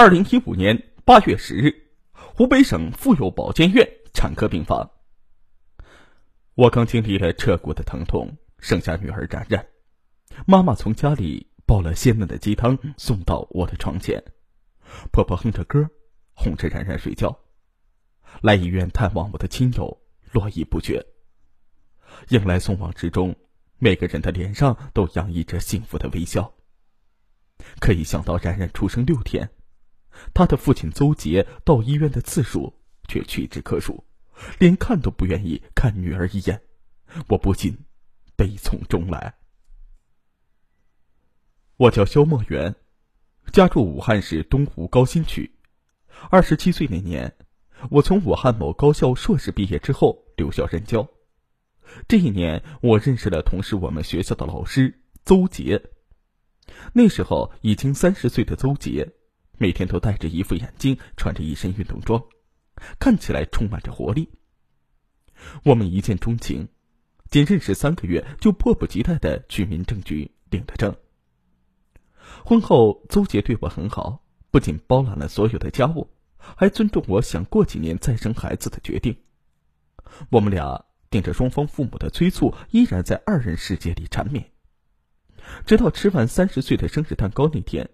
二零一五年八月十日，湖北省妇幼保健院产科病房。我刚经历了彻骨的疼痛，生下女儿冉冉。妈妈从家里煲了鲜嫩的鸡汤送到我的床前，婆婆哼着歌，哄着冉冉睡觉。来医院探望我的亲友络绎不绝。迎来送往之中，每个人的脸上都洋溢着幸福的微笑。可以想到冉冉出生六天，他的父亲邹杰到医院的次数却屈指可数，连看都不愿意看女儿一眼，我不禁悲从中来。我叫肖墨元，家住武汉市东湖高新区。二十七岁那年，我从武汉某高校硕士毕业之后留校任教。这一年，我认识了同是我们学校的老师邹杰。那时候已经三十岁的邹杰。每天都戴着一副眼镜，穿着一身运动装，看起来充满着活力。我们一见钟情，仅认识三个月就迫不及待的去民政局领了证。婚后，邹杰对我很好，不仅包揽了所有的家务，还尊重我想过几年再生孩子的决定。我们俩顶着双方父母的催促，依然在二人世界里缠绵，直到吃完三十岁的生日蛋糕那天。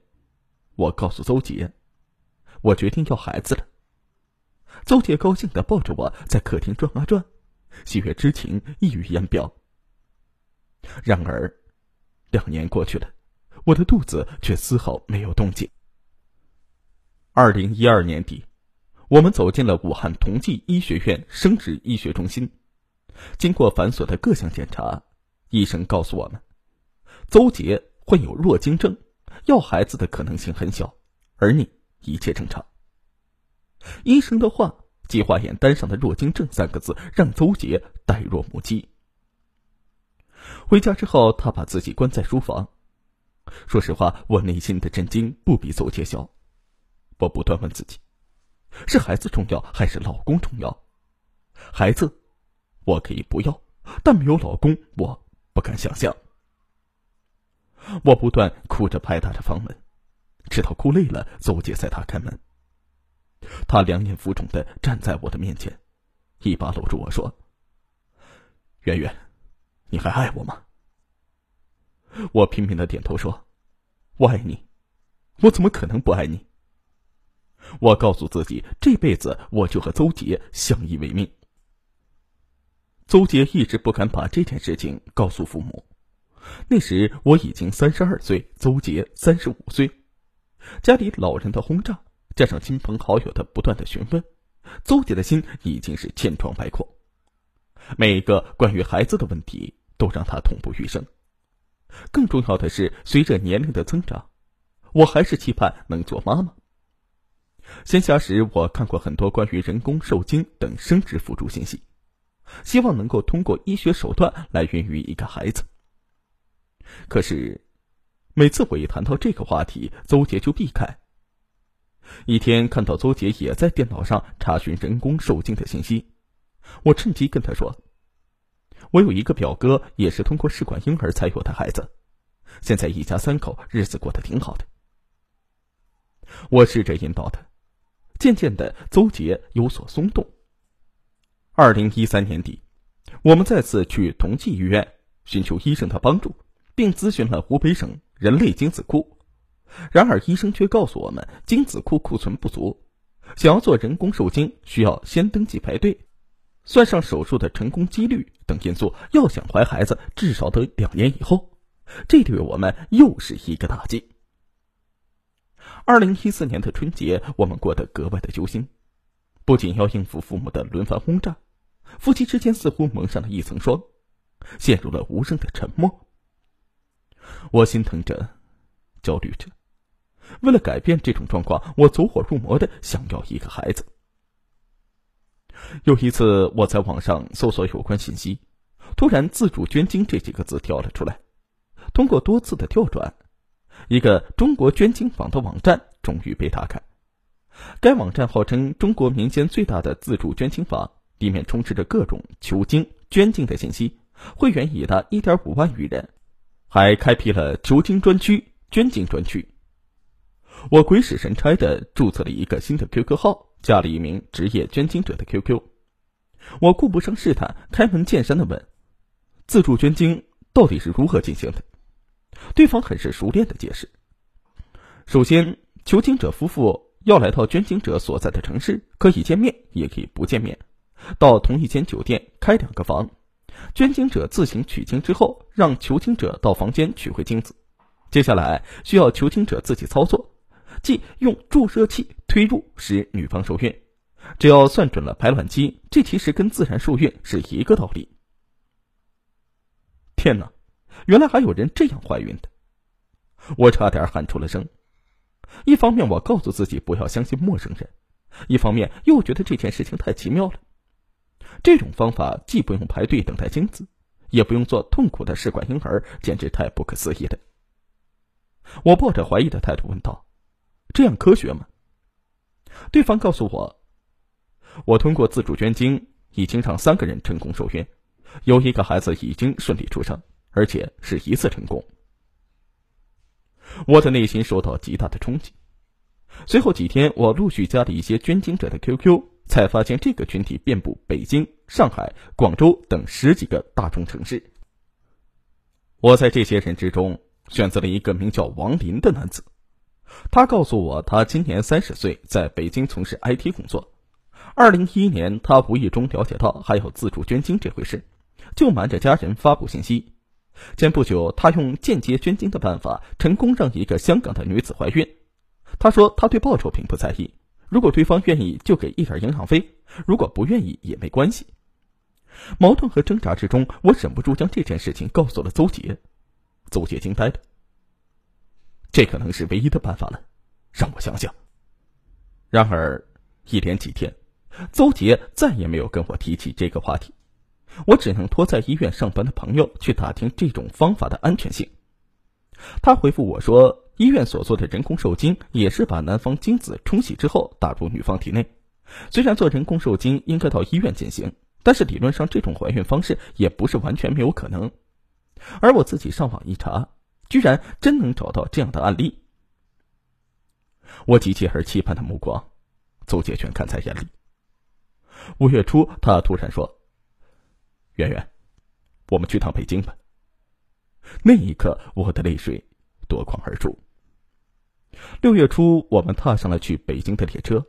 我告诉邹杰，我决定要孩子了。邹杰高兴的抱着我在客厅转啊转，喜悦之情溢于言表。然而，两年过去了，我的肚子却丝毫没有动静。二零一二年底，我们走进了武汉同济医学院生殖医学中心。经过繁琐的各项检查，医生告诉我们，邹杰患有弱精症。要孩子的可能性很小，而你一切正常。医生的话，计划眼单上的“弱精症”三个字，让邹杰呆若木鸡。回家之后，他把自己关在书房。说实话，我内心的震惊不比邹杰小。我不断问自己：是孩子重要，还是老公重要？孩子，我可以不要，但没有老公，我不敢想象。我不断哭着拍打着房门，直到哭累了，邹杰才打开门。他两眼浮肿的站在我的面前，一把搂住我说：“圆圆，你还爱我吗？”我拼命的点头说：“我爱你，我怎么可能不爱你？”我告诉自己，这辈子我就和邹杰相依为命。邹杰一直不敢把这件事情告诉父母。那时我已经三十二岁，邹杰三十五岁，家里老人的轰炸，加上亲朋好友的不断的询问，邹杰的心已经是千疮百孔。每一个关于孩子的问题都让他痛不欲生。更重要的是，随着年龄的增长，我还是期盼能做妈妈。闲暇时，我看过很多关于人工受精等生殖辅助信息，希望能够通过医学手段来孕育一个孩子。可是，每次我一谈到这个话题，邹杰就避开。一天看到邹杰也在电脑上查询人工受精的信息，我趁机跟他说：“我有一个表哥，也是通过试管婴儿才有的孩子，现在一家三口日子过得挺好的。”我试着引导他，渐渐的，邹杰有所松动。二零一三年底，我们再次去同济医院寻求医生的帮助。并咨询了湖北省人类精子库，然而医生却告诉我们精子库库存不足，想要做人工受精需要先登记排队，算上手术的成功几率等因素，要想怀孩子至少得两年以后，这对我们又是一个打击。二零一四年的春节，我们过得格外的揪心，不仅要应付父母的轮番轰炸，夫妻之间似乎蒙上了一层霜，陷入了无声的沉默。我心疼着，焦虑着。为了改变这种状况，我走火入魔的想要一个孩子。有一次，我在网上搜索有关信息，突然“自主捐精”这几个字跳了出来。通过多次的跳转，一个中国捐精坊的网站终于被打开。该网站号称中国民间最大的自主捐精坊，里面充斥着各种求精、捐精的信息，会员已达一点五万余人。还开辟了求精专区、捐精专区。我鬼使神差的注册了一个新的 QQ 号，加了一名职业捐精者的 QQ。我顾不上试探，开门见山的问：“自助捐精到底是如何进行的？”对方很是熟练的解释：“首先，求精者夫妇要来到捐精者所在的城市，可以见面，也可以不见面，到同一间酒店开两个房。捐精者自行取精之后，让求精者到房间取回精子。接下来需要求精者自己操作。”即用注射器推入，使女方受孕。只要算准了排卵期，这其实跟自然受孕是一个道理。天哪，原来还有人这样怀孕的！我差点喊出了声。一方面，我告诉自己不要相信陌生人；一方面，又觉得这件事情太奇妙了。这种方法既不用排队等待精子，也不用做痛苦的试管婴儿，简直太不可思议了。我抱着怀疑的态度问道。这样科学吗？对方告诉我，我通过自主捐精已经让三个人成功受孕，有一个孩子已经顺利出生，而且是一次成功。我的内心受到极大的冲击。随后几天，我陆续加了一些捐精者的 QQ，才发现这个群体遍布北京、上海、广州等十几个大中城市。我在这些人之中选择了一个名叫王林的男子。他告诉我，他今年三十岁，在北京从事 IT 工作。二零一一年，他无意中了解到还有自助捐精这回事，就瞒着家人发布信息。前不久，他用间接捐精的办法，成功让一个香港的女子怀孕。他说，他对报酬并不在意，如果对方愿意，就给一点营养费；如果不愿意，也没关系。矛盾和挣扎之中，我忍不住将这件事情告诉了邹杰。邹杰惊呆了。这可能是唯一的办法了，让我想想。然而，一连几天，邹杰再也没有跟我提起这个话题，我只能托在医院上班的朋友去打听这种方法的安全性。他回复我说，医院所做的人工受精也是把男方精子冲洗之后打入女方体内。虽然做人工受精应该到医院进行，但是理论上这种怀孕方式也不是完全没有可能。而我自己上网一查。居然真能找到这样的案例，我急切而期盼的目光，邹杰全看在眼里。五月初，他突然说：“圆圆，我们去趟北京吧。”那一刻，我的泪水夺眶而出。六月初，我们踏上了去北京的列车。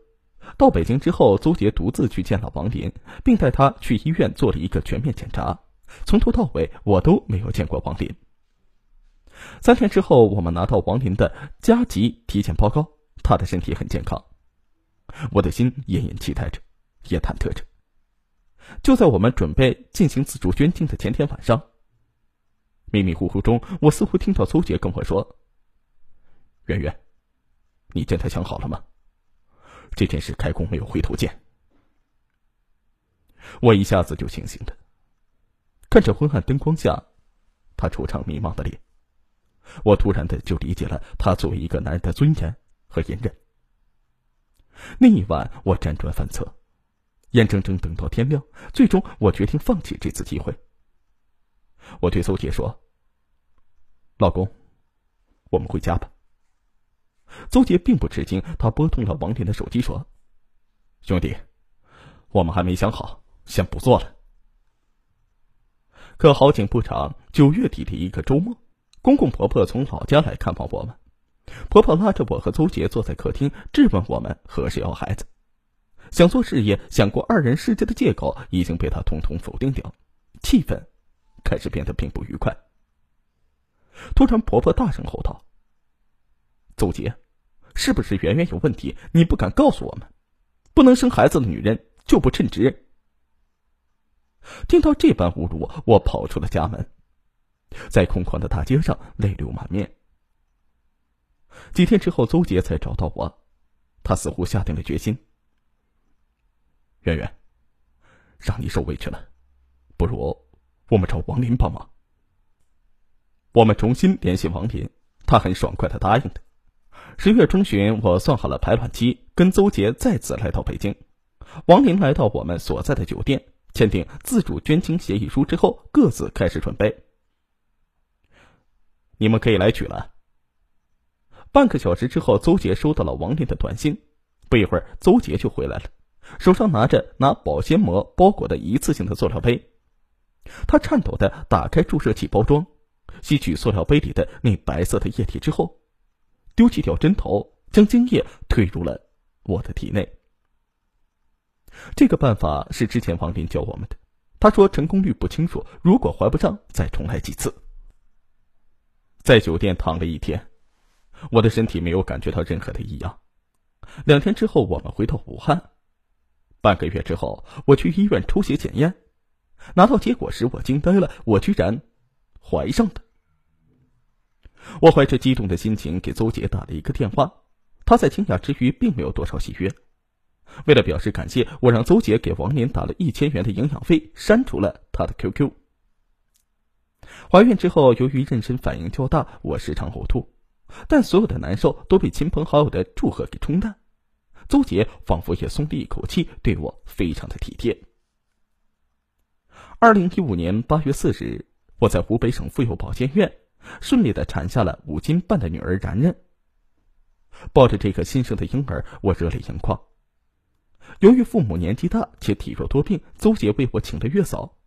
到北京之后，邹杰独自去见了王林，并带他去医院做了一个全面检查。从头到尾，我都没有见过王林。三天之后，我们拿到王林的加急体检报告，他的身体很健康。我的心隐隐期待着，也忐忑着。就在我们准备进行自主捐精的前天晚上，迷迷糊糊中，我似乎听到邹杰跟我说：“圆圆，你真的想好了吗？这件事开工没有回头箭。”我一下子就清醒了，看着昏暗灯光下，他惆怅迷茫的脸。我突然的就理解了他作为一个男人的尊严和隐忍。那一晚，我辗转反侧，眼睁睁等到天亮，最终我决定放弃这次机会。我对邹杰说：“老公，我们回家吧。”邹杰并不吃惊，他拨通了王林的手机说：“兄弟，我们还没想好，先不做了。”可好景不长，九月底的一个周末。公公婆婆从老家来看望我们，婆婆拉着我和邹杰坐在客厅，质问我们何时要孩子。想做事业、想过二人世界的借口已经被他统统否定掉，气氛开始变得并不愉快。突然，婆婆大声吼道：“邹杰，是不是圆圆有问题？你不敢告诉我们？不能生孩子的女人就不称职。”听到这般侮辱，我跑出了家门。在空旷的大街上，泪流满面。几天之后，邹杰才找到我，他似乎下定了决心。圆圆，让你受委屈了，不如我们找王林帮忙。我们重新联系王林，他很爽快的答应的。十月中旬，我算好了排卵期，跟邹杰再次来到北京。王林来到我们所在的酒店，签订自主捐精协议书之后，各自开始准备。你们可以来取了。半个小时之后，邹杰收到了王林的短信。不一会儿，邹杰就回来了，手上拿着拿保鲜膜包裹的一次性的塑料杯。他颤抖的打开注射器包装，吸取塑料杯里的那白色的液体之后，丢弃掉针头，将精液推入了我的体内。这个办法是之前王林教我们的，他说成功率不清楚，如果怀不上，再重来几次。在酒店躺了一天，我的身体没有感觉到任何的异样。两天之后，我们回到武汉。半个月之后，我去医院抽血检验，拿到结果时，我惊呆了，我居然怀上的。我怀着激动的心情给邹杰打了一个电话，他在惊讶之余并没有多少喜悦。为了表示感谢，我让邹杰给王林打了一千元的营养费，删除了他的 QQ。怀孕之后，由于妊娠反应较大，我时常呕吐，但所有的难受都被亲朋好友的祝贺给冲淡。邹杰仿佛也松了一口气，对我非常的体贴。二零一五年八月四日，我在湖北省妇幼保健院顺利的产下了五斤半的女儿然然。抱着这个新生的婴儿，我热泪盈眶。由于父母年纪大且体弱多病，邹杰为我请了月嫂。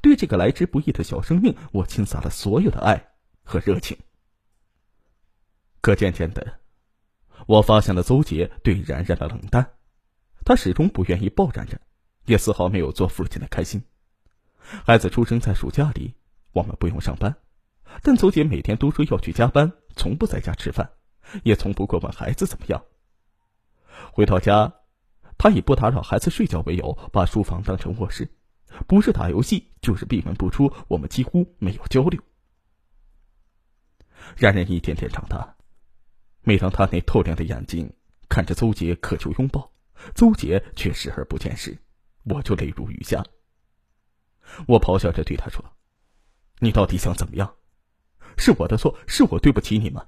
对这个来之不易的小生命，我倾洒了所有的爱和热情。可渐渐的，我发现了邹杰对然然的冷淡，他始终不愿意抱然然，也丝毫没有做父亲的开心。孩子出生在暑假里，我们不用上班，但邹杰每天都说要去加班，从不在家吃饭，也从不过问孩子怎么样。回到家，他以不打扰孩子睡觉为由，把书房当成卧室。不是打游戏，就是闭门不出，我们几乎没有交流。然然一天天长大，每当他那透亮的眼睛看着邹杰渴求拥抱，邹杰却视而不见时，我就泪如雨下。我咆哮着对他说：“你到底想怎么样？是我的错，是我对不起你吗？”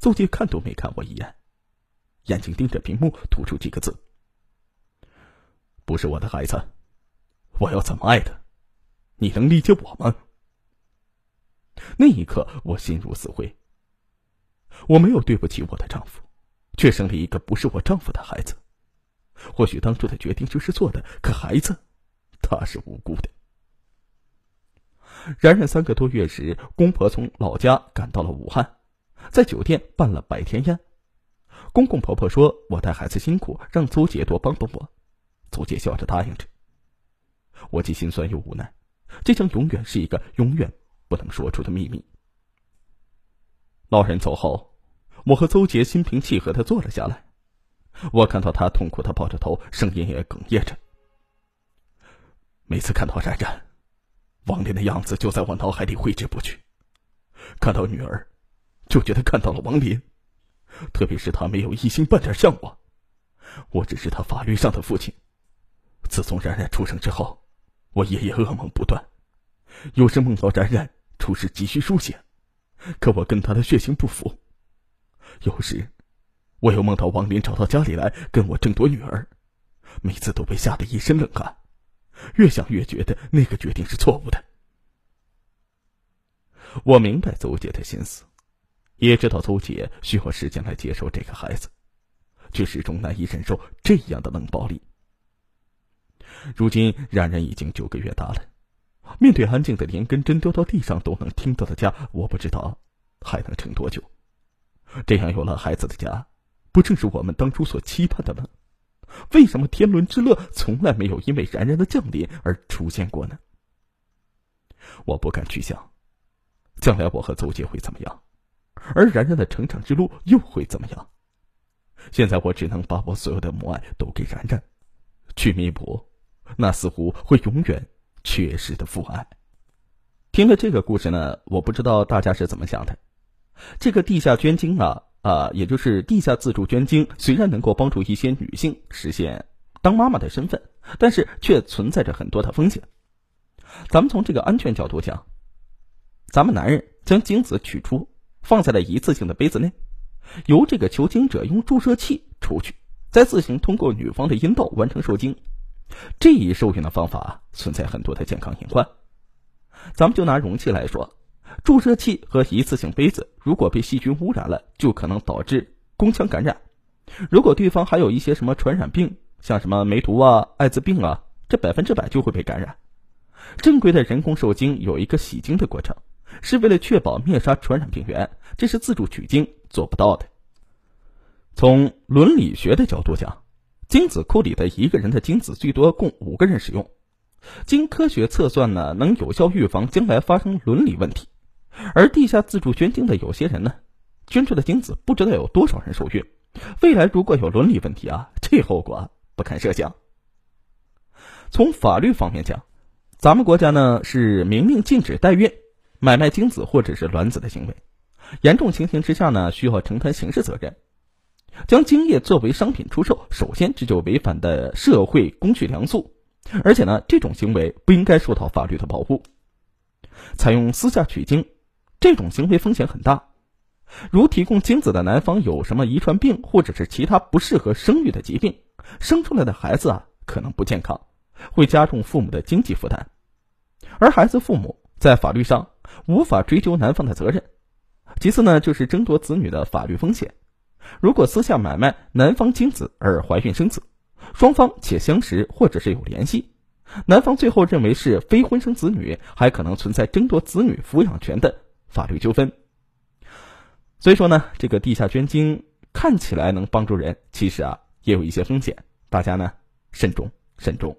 邹杰看都没看我一眼，眼睛盯着屏幕，吐出几个字。不是我的孩子，我要怎么爱他？你能理解我吗？那一刻，我心如死灰。我没有对不起我的丈夫，却生了一个不是我丈夫的孩子。或许当初的决定就是错的，可孩子，他是无辜的。然然三个多月时，公婆从老家赶到了武汉，在酒店办了百天宴。公公婆婆说：“我带孩子辛苦，让邹姐多帮帮我。”邹杰笑着答应着。我既心酸又无奈，这将永远是一个永远不能说出的秘密。老人走后，我和邹杰心平气和的坐了下来。我看到他痛苦的抱着头，声音也哽咽着。每次看到冉冉，王林的样子就在我脑海里挥之不去。看到女儿，就觉得看到了王林，特别是他没有一星半点像我，我只是他法律上的父亲。自从冉冉出生之后，我夜夜噩梦不断，有时梦到冉冉出事急需输血，可我跟他的血型不符；有时，我又梦到王林找到家里来跟我争夺女儿，每次都被吓得一身冷汗，越想越觉得那个决定是错误的。我明白邹姐的心思，也知道邹姐需要时间来接受这个孩子，却始终难以忍受这样的冷暴力。如今冉冉已经九个月大了，面对安静的连根针掉到地上都能听到的家，我不知道还能撑多久。这样有了孩子的家，不正是我们当初所期盼的吗？为什么天伦之乐从来没有因为然然的降临而出现过呢？我不敢去想，将来我和邹杰会怎么样，而然然的成长之路又会怎么样？现在我只能把我所有的母爱都给然然，去弥补。那似乎会永远缺失的父爱。听了这个故事呢，我不知道大家是怎么想的。这个地下捐精啊啊，也就是地下自助捐精，虽然能够帮助一些女性实现当妈妈的身份，但是却存在着很多的风险。咱们从这个安全角度讲，咱们男人将精子取出，放在了一次性的杯子内，由这个求精者用注射器出去，再自行通过女方的阴道完成受精。这一受孕的方法存在很多的健康隐患，咱们就拿容器来说，注射器和一次性杯子如果被细菌污染了，就可能导致宫腔感染。如果对方还有一些什么传染病，像什么梅毒啊、艾滋病啊，这百分之百就会被感染。正规的人工受精有一个洗精的过程，是为了确保灭杀传染病源，这是自主取精做不到的。从伦理学的角度讲，精子库里的一个人的精子最多供五个人使用。经科学测算呢，能有效预防将来发生伦理问题。而地下自主捐精的有些人呢，捐出的精子不知道有多少人受孕。未来如果有伦理问题啊，这后果不堪设想。从法律方面讲，咱们国家呢是明令禁止代孕、买卖精子或者是卵子的行为。严重情形之下呢，需要承担刑事责任。将精液作为商品出售，首先这就违反的社会公序良俗。而且呢，这种行为不应该受到法律的保护。采用私下取精，这种行为风险很大。如提供精子的男方有什么遗传病，或者是其他不适合生育的疾病，生出来的孩子啊可能不健康，会加重父母的经济负担。而孩子父母在法律上无法追究男方的责任。其次呢，就是争夺子女的法律风险。如果私下买卖男方精子而怀孕生子。双方且相识或者是有联系，男方最后认为是非婚生子女，还可能存在争夺子女抚养权的法律纠纷。所以说呢，这个地下捐精看起来能帮助人，其实啊也有一些风险，大家呢慎重慎重。